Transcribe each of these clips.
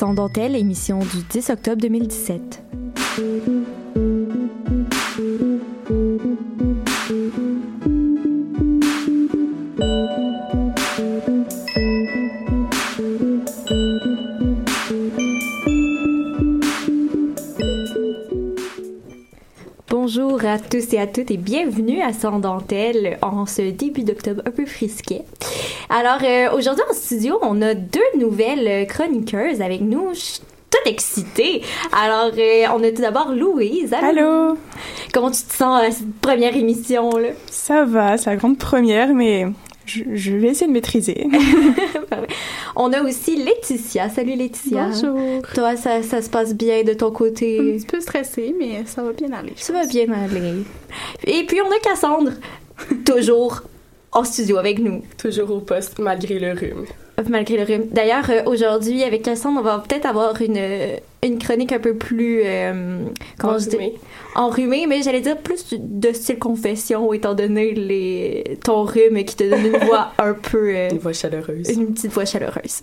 Sans dentelle, émission du 10 octobre 2017. Bonjour à tous et à toutes et bienvenue à Sans dentelle en ce début d'octobre un peu frisquet. Alors euh, aujourd'hui en studio, on a deux nouvelles euh, chroniqueuses avec nous. Je suis toute excitée. Alors euh, on a tout d'abord Louise. Allô? Comment tu te sens à cette première émission là Ça va, c'est la grande première, mais je, je vais essayer de maîtriser. On a aussi Laetitia. Salut Laetitia. Bonjour. Toi, ça, ça se passe bien de ton Un côté? petit peu stressée, mais ça va bien aller. Ça va bien aller. Et puis on a Cassandre, toujours en studio avec nous. Toujours au poste malgré le rhume. Malgré le rhume. D'ailleurs, euh, aujourd'hui, avec Cassandre, on va peut-être avoir une, euh, une chronique un peu plus... euh, comment je dis? Enrhumée. Enrhumée, mais j'allais dire plus de style confession, étant donné les, ton rhume qui te donne une voix un peu... euh, Une voix chaleureuse. une petite voix chaleureuse.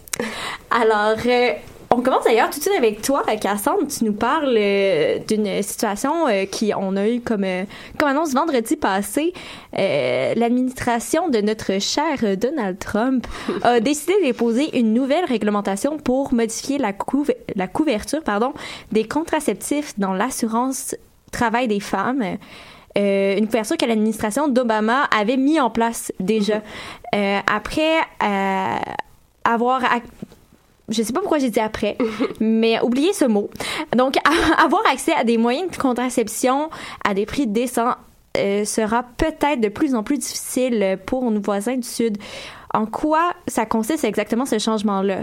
Alors, euh, on commence d'ailleurs tout de suite avec toi, Cassandre. Tu nous parles euh, d'une situation euh, qui on a eu comme, euh, comme annonce vendredi passé. Euh, L'administration de notre cher Donald Trump a décidé de déposer une nouvelle réglementation pour modifier la, couve- la couverture pardon, des contraceptifs dans l'assurance travail des femmes. Euh, une couverture que l'administration d'Obama avait mis en place déjà. Euh, après euh, avoir je sais pas pourquoi j'ai dit après, mais oubliez ce mot. Donc, avoir accès à des moyens de contraception à des prix décents euh, sera peut-être de plus en plus difficile pour nos voisins du Sud. En quoi ça consiste exactement ce changement-là?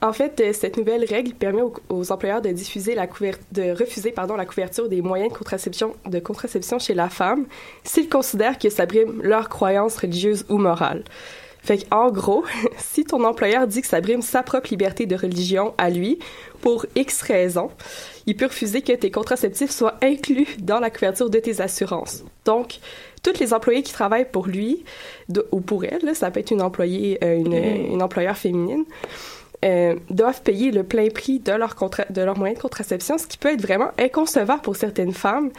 En fait, euh, cette nouvelle règle permet aux, aux employeurs de diffuser la de refuser pardon, la couverture des moyens de contraception, de contraception chez la femme s'ils considèrent que ça brime leur croyance religieuse ou morale. Fait en gros, si ton employeur dit que ça brime sa propre liberté de religion à lui, pour X raisons, il peut refuser que tes contraceptifs soient inclus dans la couverture de tes assurances. Donc, tous les employés qui travaillent pour lui, ou pour elle, ça peut être une employée, euh, une, une employeur féminine, euh, doivent payer le plein prix de leur, de leur moyen de contraception, ce qui peut être vraiment inconcevable pour certaines femmes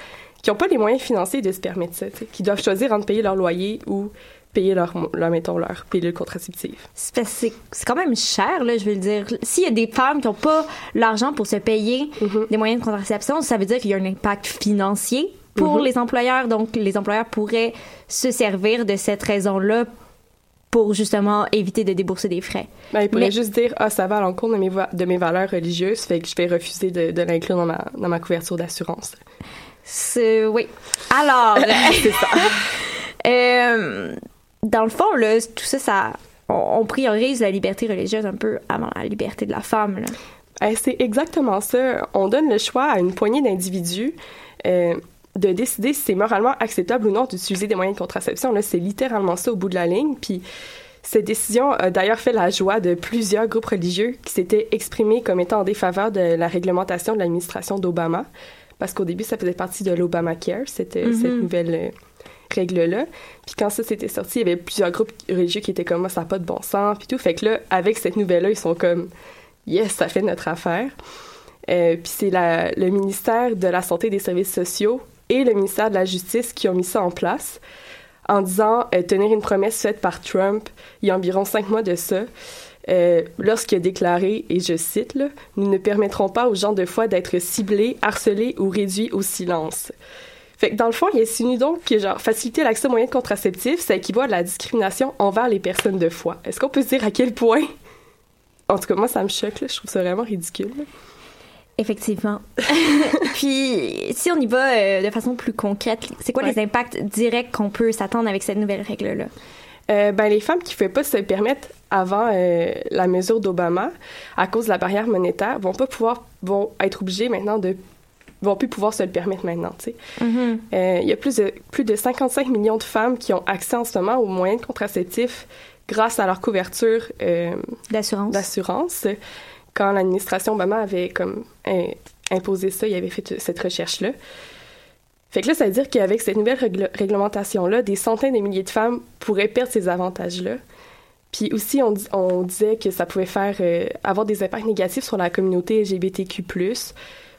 qui n'ont pas les moyens financiers de se permettre ça, qui doivent choisir entre payer leur loyer ou payer leur, leur mettons, leur pilule contraceptive. C'est quand même cher, là, je veux le dire. S'il y a des femmes qui n'ont pas l'argent pour se payer mm-hmm. des moyens de contraception, ça veut dire qu'il y a un impact financier pour mm-hmm. les employeurs. Donc, les employeurs pourraient se servir de cette raison-là pour justement éviter de débourser des frais. Ben, il pourrait juste dire ah ça va à l'encontre de mes, de mes valeurs religieuses, fait que je vais refuser de, de l'inclure dans ma, dans ma couverture d'assurance. Oui. Alors, c'est ça. Euh, dans le fond là, tout ça, ça on, priorise la liberté religieuse un peu avant la liberté de la femme. Là. Eh, c'est exactement ça. On donne le choix à une poignée d'individus. Euh, de décider si c'est moralement acceptable ou non d'utiliser des moyens de contraception. Là, c'est littéralement ça au bout de la ligne. Puis cette décision a d'ailleurs fait la joie de plusieurs groupes religieux qui s'étaient exprimés comme étant en défaveur de la réglementation de l'administration d'Obama, parce qu'au début, ça faisait partie de l'Obamacare, cette, mm-hmm. cette nouvelle euh, règle-là. Puis quand ça s'était sorti, il y avait plusieurs groupes religieux qui étaient comme moi, ça n'a pas de bon sens, puis tout. Fait que là, avec cette nouvelle-là, ils sont comme yes, ça fait notre affaire. Euh, puis c'est le ministère de la Santé et des Services sociaux et le ministère de la Justice qui ont mis ça en place en disant euh, tenir une promesse faite par Trump il y a environ cinq mois de ça. Euh, lorsqu'il a déclaré, et je cite, là, Nous ne permettrons pas aux gens de foi d'être ciblés, harcelés ou réduits au silence. Fait que dans le fond, il insinue donc que genre, faciliter l'accès aux moyens contraceptifs, ça équivaut à la discrimination envers les personnes de foi. Est-ce qu'on peut se dire à quel point? En tout cas, moi, ça me choque, là. je trouve ça vraiment ridicule. Effectivement. Puis, si on y va euh, de façon plus concrète, c'est quoi les impacts directs qu'on peut s'attendre avec cette nouvelle règle-là? Euh, ben, les femmes qui ne pouvaient pas se permettre avant euh, la mesure d'Obama, à cause de la barrière monétaire, vont pas pouvoir, vont être obligées maintenant de vont plus pouvoir se le permettre maintenant. Tu sais. Mm-hmm. Il y a plus de, plus de 55 millions de femmes qui ont accès en ce moment aux moyens contraceptifs grâce à leur couverture d'assurance quand l'administration Obama avait comme imposé ça, il avait fait cette recherche-là. Fait que là, ça veut dire qu'avec cette nouvelle réglementation-là, des centaines de milliers de femmes pourraient perdre ces avantages-là. Puis aussi, on, on, disait que ça pouvait faire euh, avoir des impacts négatifs sur la communauté LGBTQ+,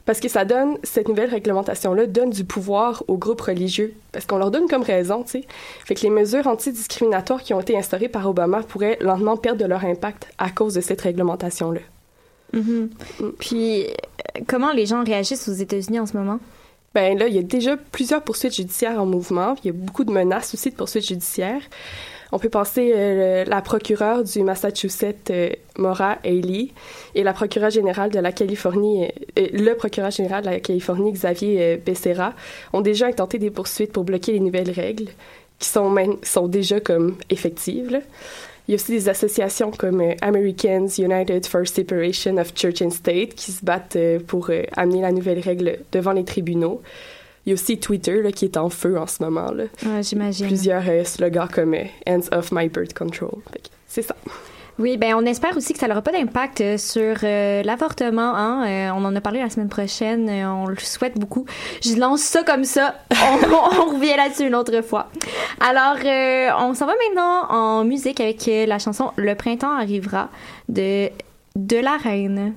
parce que ça donne, cette nouvelle réglementation-là donne du pouvoir aux groupes religieux, parce qu'on leur donne comme raison, tu sais. Fait que les mesures antidiscriminatoires qui ont été instaurées par Obama pourraient lentement perdre de leur impact à cause de cette réglementation-là. Mm-hmm. Puis, comment les gens réagissent aux États-Unis en ce moment? Ben là, il y a déjà plusieurs poursuites judiciaires en mouvement. Il y a beaucoup de menaces aussi de poursuites judiciaires. On peut penser euh, la procureure du Massachusetts, euh, Maura Haley, et la procureure générale de la Californie, euh, le procureur général de la Californie, Xavier Becerra, ont déjà intenté des poursuites pour bloquer les nouvelles règles qui sont, déjà comme effectives. Il y a aussi des associations comme euh, Americans United for Separation of Church and State qui se battent euh, pour euh, amener la nouvelle règle devant les tribunaux. Il y a aussi Twitter là, qui est en feu en ce moment. Là. j'imagine. Plusieurs slogans comme Hands off my birth control. C'est ça. Oui, ben on espère aussi que ça n'aura pas d'impact euh, sur euh, l'avortement. Hein? Euh, on en a parlé la semaine prochaine. on le souhaite beaucoup. Je lance ça comme ça. On, revient là-dessus une autre fois. Alors, on s'en va maintenant en musique avec la chanson Le printemps arrivera de de la reine.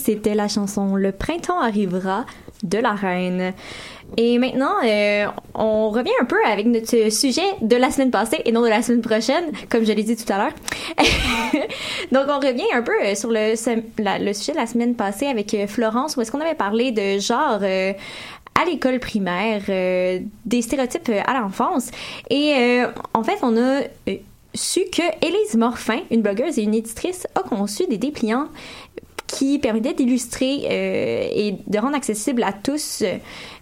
C'était la chanson Le printemps arrivera de la reine. Et maintenant, euh, on revient un peu avec notre sujet de la semaine passée et non de la semaine prochaine, comme je l'ai dit tout à l'heure. Donc, on revient un peu euh, sur le, sujet de la semaine passée avec euh, Florence, où est-ce qu'on avait parlé de genre à l'école primaire, des stéréotypes à l'enfance. Et en fait, on a su que Élise Morfin, une blogueuse et une éditrice, a conçu des dépliants qui permettait d'illustrer euh, et de rendre accessible à tous euh,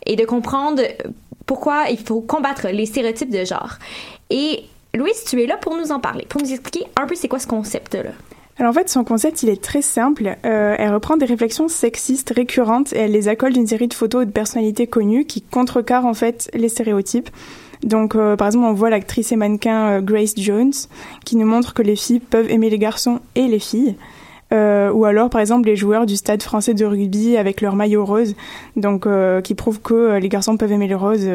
et de comprendre pourquoi il faut combattre les stéréotypes de genre. Et Louise, tu es là pour nous en parler, pour nous expliquer un peu c'est quoi ce concept-là. Alors en fait, son concept, il est très simple. Euh, elle reprend des réflexions sexistes récurrentes et elle les accole d'une série de photos de personnalités connues qui contrecarrent en fait les stéréotypes. Donc, par exemple, on voit l'actrice et mannequin Grace Jones qui nous montre que les filles peuvent aimer les garçons et les filles. Euh, ou alors par exemple les joueurs du stade français de rugby avec leur maillot rose, donc euh, qui prouvent que euh, les garçons peuvent aimer le rose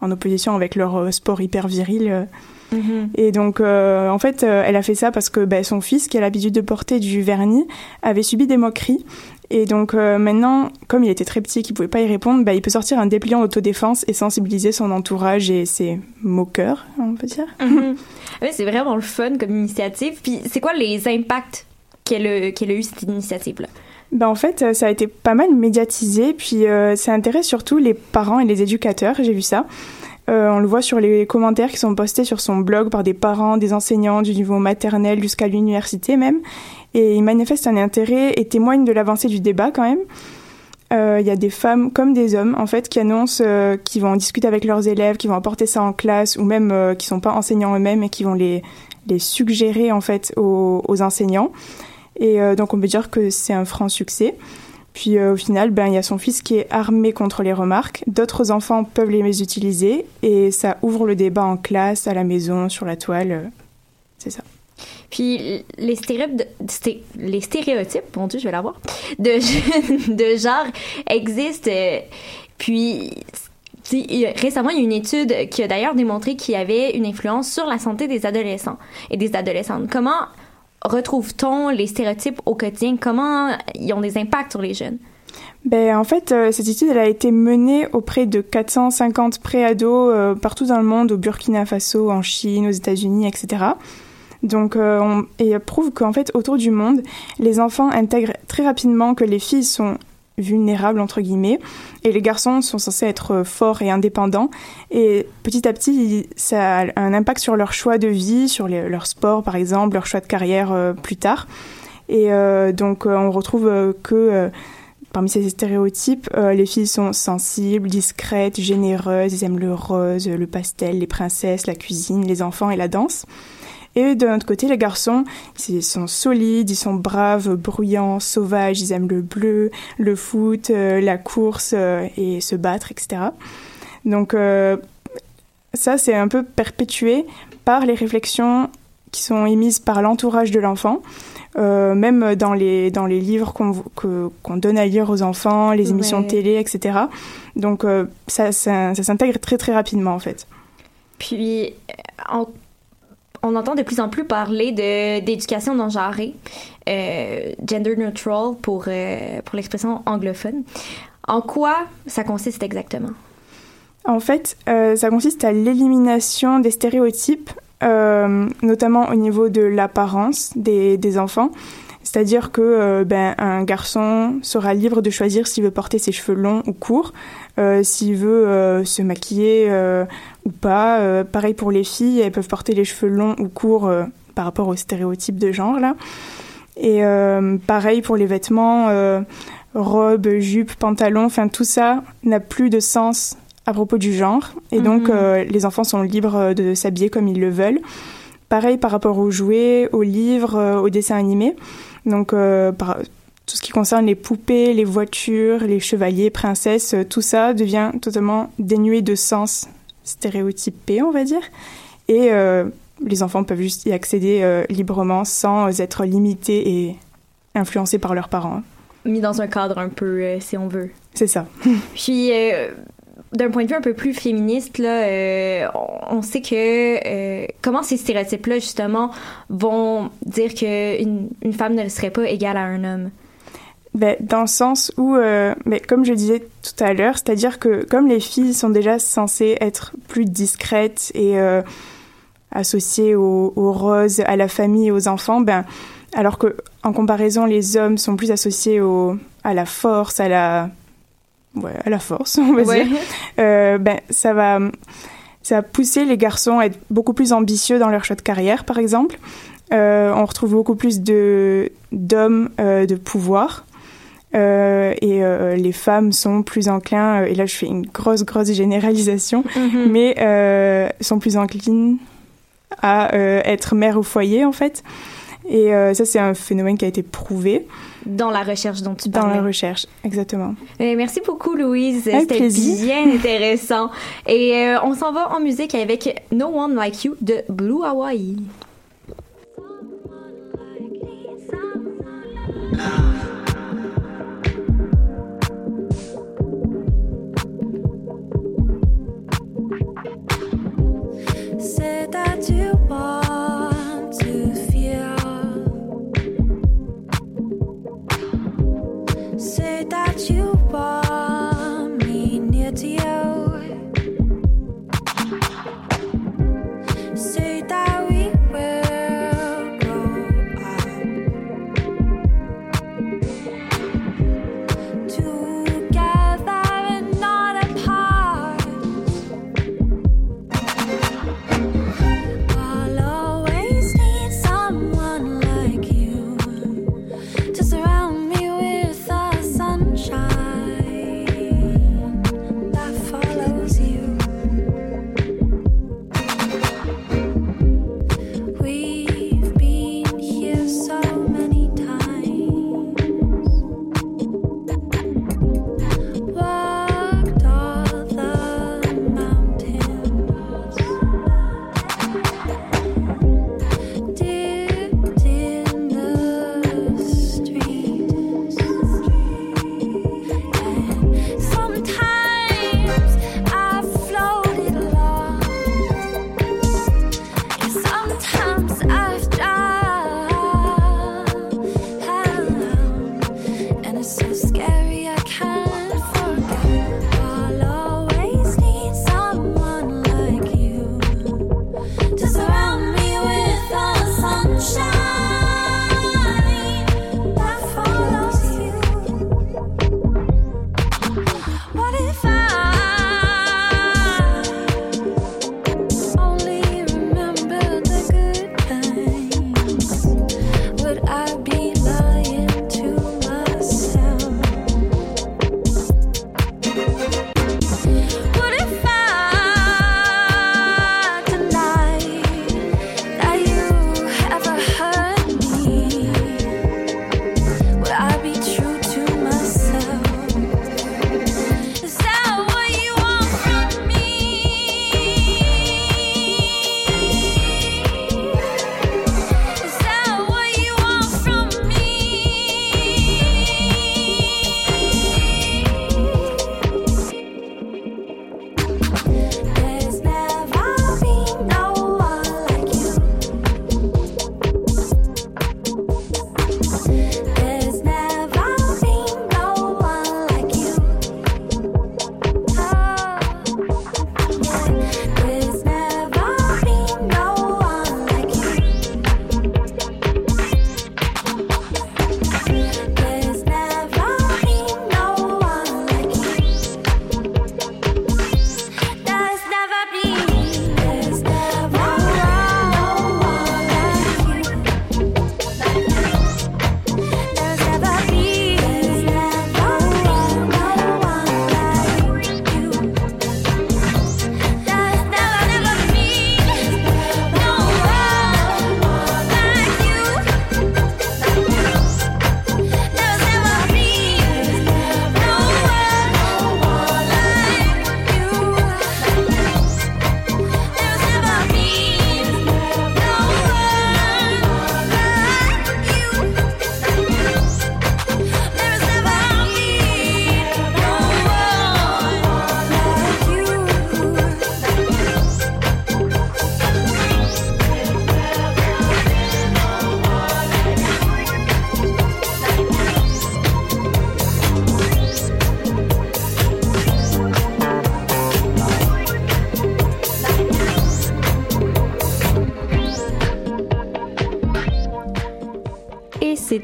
en opposition avec leur sport hyper viril. Mhm. Et donc, en fait, elle a fait ça parce que bah, son fils, qui a l'habitude de porter du vernis, avait subi des moqueries. Et donc, maintenant, comme il était très petit et qu'il pouvait pas y répondre, bah, il peut sortir un dépliant d'autodéfense et sensibiliser son entourage et ses moqueurs, on peut dire. Mhm. c'est vraiment le fun comme initiative. Puis, c'est quoi les impacts qu'elle a, a eu cette initiative-là? Ben en fait, ça a été pas mal médiatisé, puis euh, ça intéresse surtout les parents et les éducateurs, j'ai vu ça. Euh, on le voit sur les commentaires qui sont postés sur son blog par des parents, des enseignants du niveau maternel jusqu'à l'université même. Et ils manifestent un intérêt et témoignent de l'avancée du débat quand même. Euh, il y a des femmes comme des hommes en fait qui annoncent euh, qu'ils vont discuter avec leurs élèves, qui vont apporter ça en classe ou même euh, qui sont pas enseignants eux-mêmes et qui vont les, les suggérer en fait aux enseignants. Et euh, donc on peut dire que c'est un franc succès. Puis euh, au final, ben il y a son fils qui est armé contre les remarques. D'autres enfants peuvent les utiliser et ça ouvre le débat en classe, à la maison, sur la toile. Euh, c'est ça. Puis les stéréotypes, les stéréotypes, mon Dieu, je vais l'avoir, de, de genre existent. Puis récemment, il y a une étude qui a d'ailleurs démontré qu'il y avait une influence sur la santé des adolescents et des adolescentes. Comment retrouve-t-on les stéréotypes au quotidien? Comment ils ont des impacts sur les jeunes? Ben, en fait, euh, cette étude elle a été menée auprès de 450 préados euh, partout dans le monde, au Burkina Faso, en Chine, aux États-Unis, etc. Donc, euh, on, et elle prouve qu'en fait, autour du monde, les enfants intègrent très rapidement que les filles sont vulnérables entre guillemets. Et les garçons sont censés être forts et indépendants. Et petit à petit ça a un impact sur leur choix de vie sur leur sport par exemple leur choix de carrière euh, plus tard. Et euh, donc euh, on retrouve que parmi ces stéréotypes les filles sont sensibles discrètes généreuses elles aiment le rose le pastel les princesses la cuisine les enfants et la danse et de l'autre côté, les garçons, ils sont solides, ils sont braves, bruyants, sauvages, ils aiment le bleu, le foot, euh, la course euh, et se battre, etc. Donc euh, ça, c'est un peu perpétué par les réflexions qui sont émises par l'entourage de l'enfant. même dans les dans les livres qu'on donne à lire aux enfants, les émissions de télé, etc. Donc ça, ça, ça s'intègre très très rapidement en fait. Puis en on entend de plus en plus parler de d'éducation non genrée, euh, gender neutral pour euh, pour l'expression anglophone. En quoi ça consiste exactement? En fait, euh, ça consiste à l'élimination des stéréotypes, notamment au niveau de l'apparence des, des enfants. C'est-à-dire que euh, ben, un garçon sera libre de choisir s'il veut porter ses cheveux longs ou courts, euh, s'il veut euh, se maquiller ou pas. pareil pour les filles, elles peuvent porter les cheveux longs ou courts par rapport aux stéréotypes de genre là. Et pareil pour les vêtements, robes, jupes, pantalons, enfin tout ça n'a plus de sens à propos du genre. Et donc mhm. les enfants sont libres de s'habiller comme ils le veulent. Pareil par rapport aux jouets, aux livres, aux dessins animés. Donc, euh, tout ce qui concerne les poupées, les voitures, les chevaliers, princesses, euh, tout ça devient totalement dénué de sens stéréotypé, on va dire. Et euh, les enfants peuvent juste y accéder librement sans être limités et influencés par leurs parents. Mis dans un cadre un peu, si on veut. C'est ça. Puis, d'un point de vue un peu plus féministe, là, euh, on sait que euh, comment ces stéréotypes-là, justement, vont dire qu'une une femme ne serait pas égale à un homme? ben, dans le sens où, euh, ben, comme je disais tout à l'heure, c'est-à-dire que comme les filles sont déjà censées être plus discrètes et euh, associées aux, aux roses, à la famille, aux enfants, ben, alors que en comparaison, les hommes sont plus associés au, à la force, à la, ouais, à la force, on va Ouais. dire. Euh, ben, ça va, ça va pousser les garçons à être beaucoup plus ambitieux dans leur choix de carrière, par exemple. Euh, on retrouve beaucoup plus de d'hommes euh, de pouvoir. Euh, et les femmes sont plus enclins, et là je fais une grosse, grosse généralisation, Mhm. mais sont plus enclines à être mère au foyer en fait. Et ça c'est un phénomène qui a été prouvé Dans la recherche dont tu dans parlais. la recherche, exactement. Eh, merci beaucoup, Louise. C'était bien intéressant. Et euh, on s'en va en musique avec No One Like You de Blue Hawaii.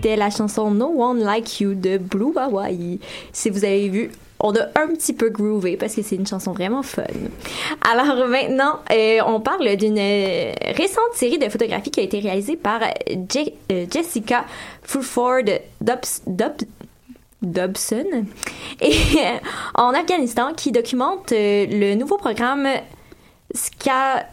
C'était la chanson No One Like You de Blue Hawaii. Si vous avez vu, on a un petit peu groové parce que c'est une chanson vraiment fun. Alors maintenant, euh, on parle d'une euh, récente série de photographies qui a été réalisée par euh, Je- Jessica Fulford Dobs- Dob- Dobson et en Afghanistan qui documente le nouveau programme Ska,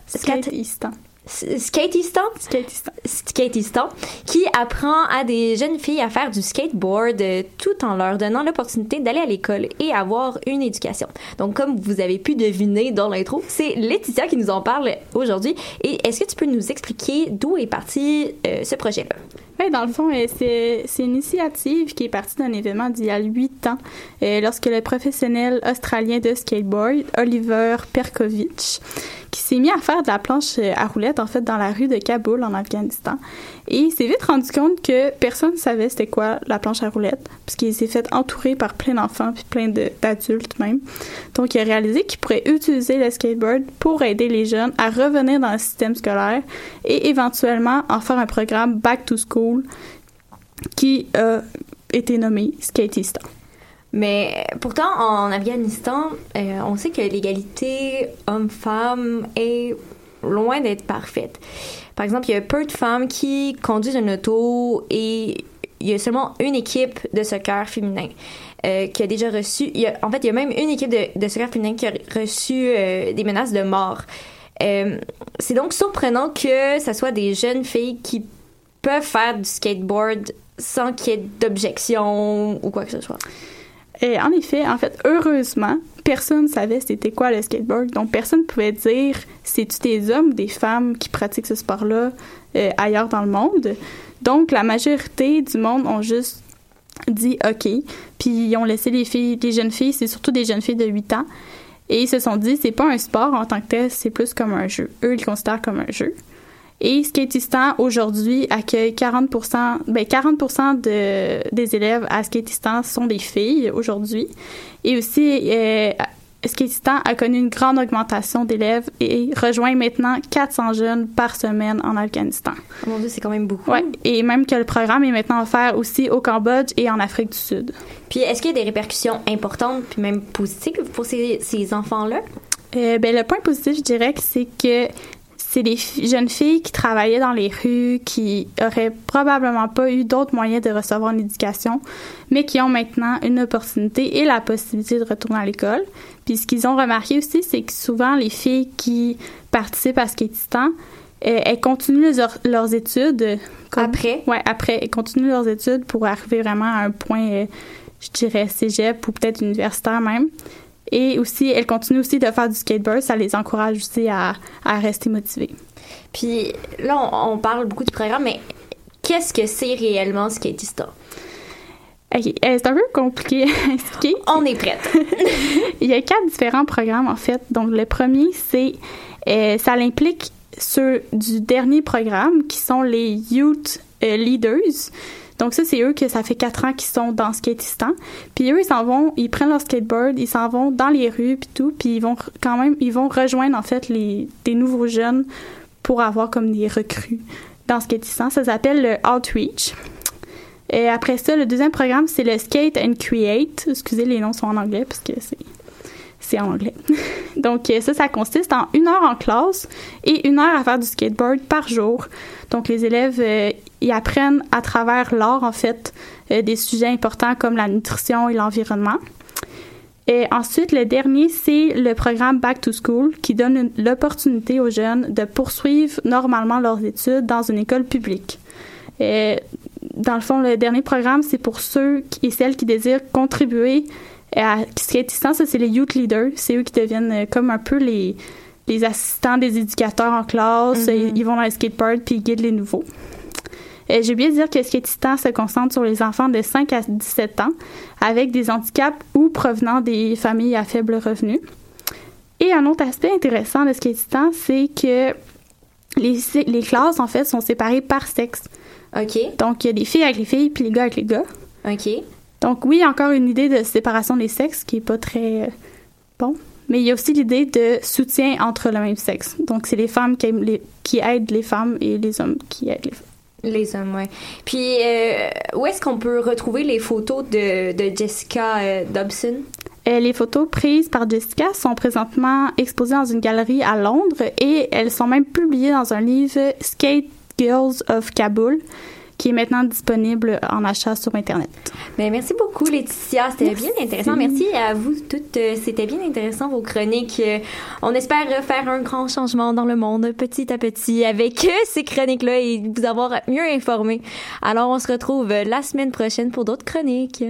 Skateistan. Skateistan? Skateistan. Skateistan, qui apprend à des jeunes filles à faire du skateboard euh, tout en leur donnant l'opportunité d'aller à l'école et avoir une éducation. Donc, comme vous avez pu deviner dans l'intro, c'est Laetitia qui nous en parle aujourd'hui. Et est-ce que tu peux nous expliquer d'où est parti euh, ce projet-là? Oui, dans le fond, euh, c'est c'est une initiative qui est partie d'un événement d'il y a huit ans, euh, lorsque le professionnel australien de skateboard, Oliver Perkovich, qui s'est mis à faire de la planche euh, à roulettes, en fait, dans la rue de Kaboul, en Afghanistan. Et il s'est vite rendu compte que personne ne savait c'était quoi la planche à roulettes, puisqu'il s'est fait entourer par plein d'enfants puis plein d'adultes même. Donc, il a réalisé qu'il pourrait utiliser le skateboard pour aider les jeunes à revenir dans le système scolaire et éventuellement en faire un programme Back to School qui a été nommé Skateistan. Mais pourtant, en Afghanistan, euh, on sait que l'égalité homme-femme est loin d'être parfaite. Par exemple, il y a peu de femmes qui conduisent une auto et il y a seulement une équipe de soccer féminin euh, qui a déjà reçu. en fait, il y a même une équipe de, soccer féminin qui a reçu euh, des menaces de mort. C'est donc surprenant que ce soit des jeunes filles qui peuvent faire du skateboard sans qu'il y ait d'objection ou quoi que ce soit. Et en effet, en fait, heureusement, personne ne savait c'était quoi le skateboard. Donc, personne ne pouvait dire c'est-tu des hommes ou des femmes qui pratiquent ce sport-là euh, ailleurs dans le monde? Donc, la majorité du monde ont juste dit OK. Puis, ils ont laissé les les jeunes filles, c'est surtout des jeunes filles de 8 ans. Et ils se sont dit c'est pas un sport en tant que tel, c'est plus comme un jeu. Eux, ils le considèrent comme un jeu. Et Skateistan, aujourd'hui, accueille 40% ben 40 de, des élèves à Skateistan sont des filles aujourd'hui. Et aussi, euh, a connu une grande augmentation d'élèves et rejoint maintenant 400 jeunes par semaine en Afghanistan. Oh mon Dieu, c'est quand même beaucoup. Ouais, et même que le programme est maintenant offert aussi au Cambodge et en Afrique du Sud. Puis est-ce qu'il y a des répercussions importantes puis même positives pour ces, ces enfants-là? Euh, ben, le point positif, je dirais c'est que c'est des jeunes filles qui travaillaient dans les rues, qui auraient probablement pas eu d'autres moyens de recevoir une éducation, mais qui ont maintenant une opportunité et la possibilité de retourner à l'école. Puis ce qu'ils ont remarqué aussi, c'est que souvent les filles qui participent à Skateistan, euh, elles continuent leurs, leurs études. euh, comme- Après? Ouais, après, elles continuent leurs études pour arriver vraiment à un point, euh, je dirais, cégep ou peut-être universitaire même. Et aussi, elles continuent aussi de faire du skateboard. Ça les encourage aussi à, à rester motivées. Puis là, on, on parle beaucoup du programme, mais qu'est-ce que c'est réellement Skateistan? OK. euh, c'est un peu compliqué à expliquer. On est prête. Il y a quatre différents programmes, en fait. Donc, le premier, c'est... euh, ça l'implique sur du dernier programme, qui sont les Youth euh, Leaders. Donc, ça, c'est eux que ça fait quatre ans qu'ils sont dans Skateistan. Puis eux, ils s'en vont, ils prennent leur skateboard, ils s'en vont dans les rues, puis tout. Puis ils vont quand même, ils vont rejoindre, en fait, les, des nouveaux jeunes pour avoir comme des recrues dans Skateistan. Ça s'appelle le Outreach. Et après ça, le deuxième programme, c'est le Skate and Create. Excusez, les noms sont en anglais parce que c'est c'est en anglais. Donc euh, ça, ça consiste en une heure en classe et une heure à faire du skateboard par jour. Donc les élèves, euh, ils apprennent à travers l'art, en fait, euh, des sujets importants comme la nutrition et l'environnement. Et ensuite, le dernier, c'est le programme Back to School qui donne l'opportunité aux jeunes de poursuivre normalement leurs études dans une école publique. Et dans le fond, le dernier programme, c'est pour ceux et celles qui désirent contribuer à Skateistan. Ça, c'est les youth leaders. C'est eux qui deviennent euh, comme un peu les, les assistants des éducateurs en classe. Mhm. Ils, ils vont dans les skateparks puis ils guident les nouveaux. Euh, J'ai oublié de dire que Skateistan se concentre sur les enfants de 5 à 17 ans avec des handicaps ou provenant des familles à faible revenu. Et un autre aspect intéressant de Skateistan, c'est que les, les classes, en fait, sont séparées par sexe. OK. Donc, il y a des filles avec les filles, puis les gars avec les gars. OK. Donc, oui, encore une idée de séparation des sexes qui est pas très euh, bon. Mais il y a aussi l'idée de soutien entre le même sexe. Donc, c'est les femmes qui, aiment les- qui aident les femmes et les hommes qui aident les femmes. Les hommes, ouais. Puis, euh, où est-ce qu'on peut retrouver les photos de, de Jessica euh, Dobson? Euh, les photos prises par Jessica sont présentement exposées dans une galerie à Londres et elles sont même publiées dans un livre Skate Girls of Kabul qui est maintenant disponible en achat sur Internet. Ben, merci beaucoup, Laetitia. C'était bien intéressant. Merci à vous toutes. Euh, C'était bien intéressant, vos chroniques. Euh, On espère faire un grand changement dans le monde, petit à petit, avec euh, ces chroniques-là et vous avoir mieux informé. Alors, on se retrouve la semaine prochaine pour d'autres chroniques.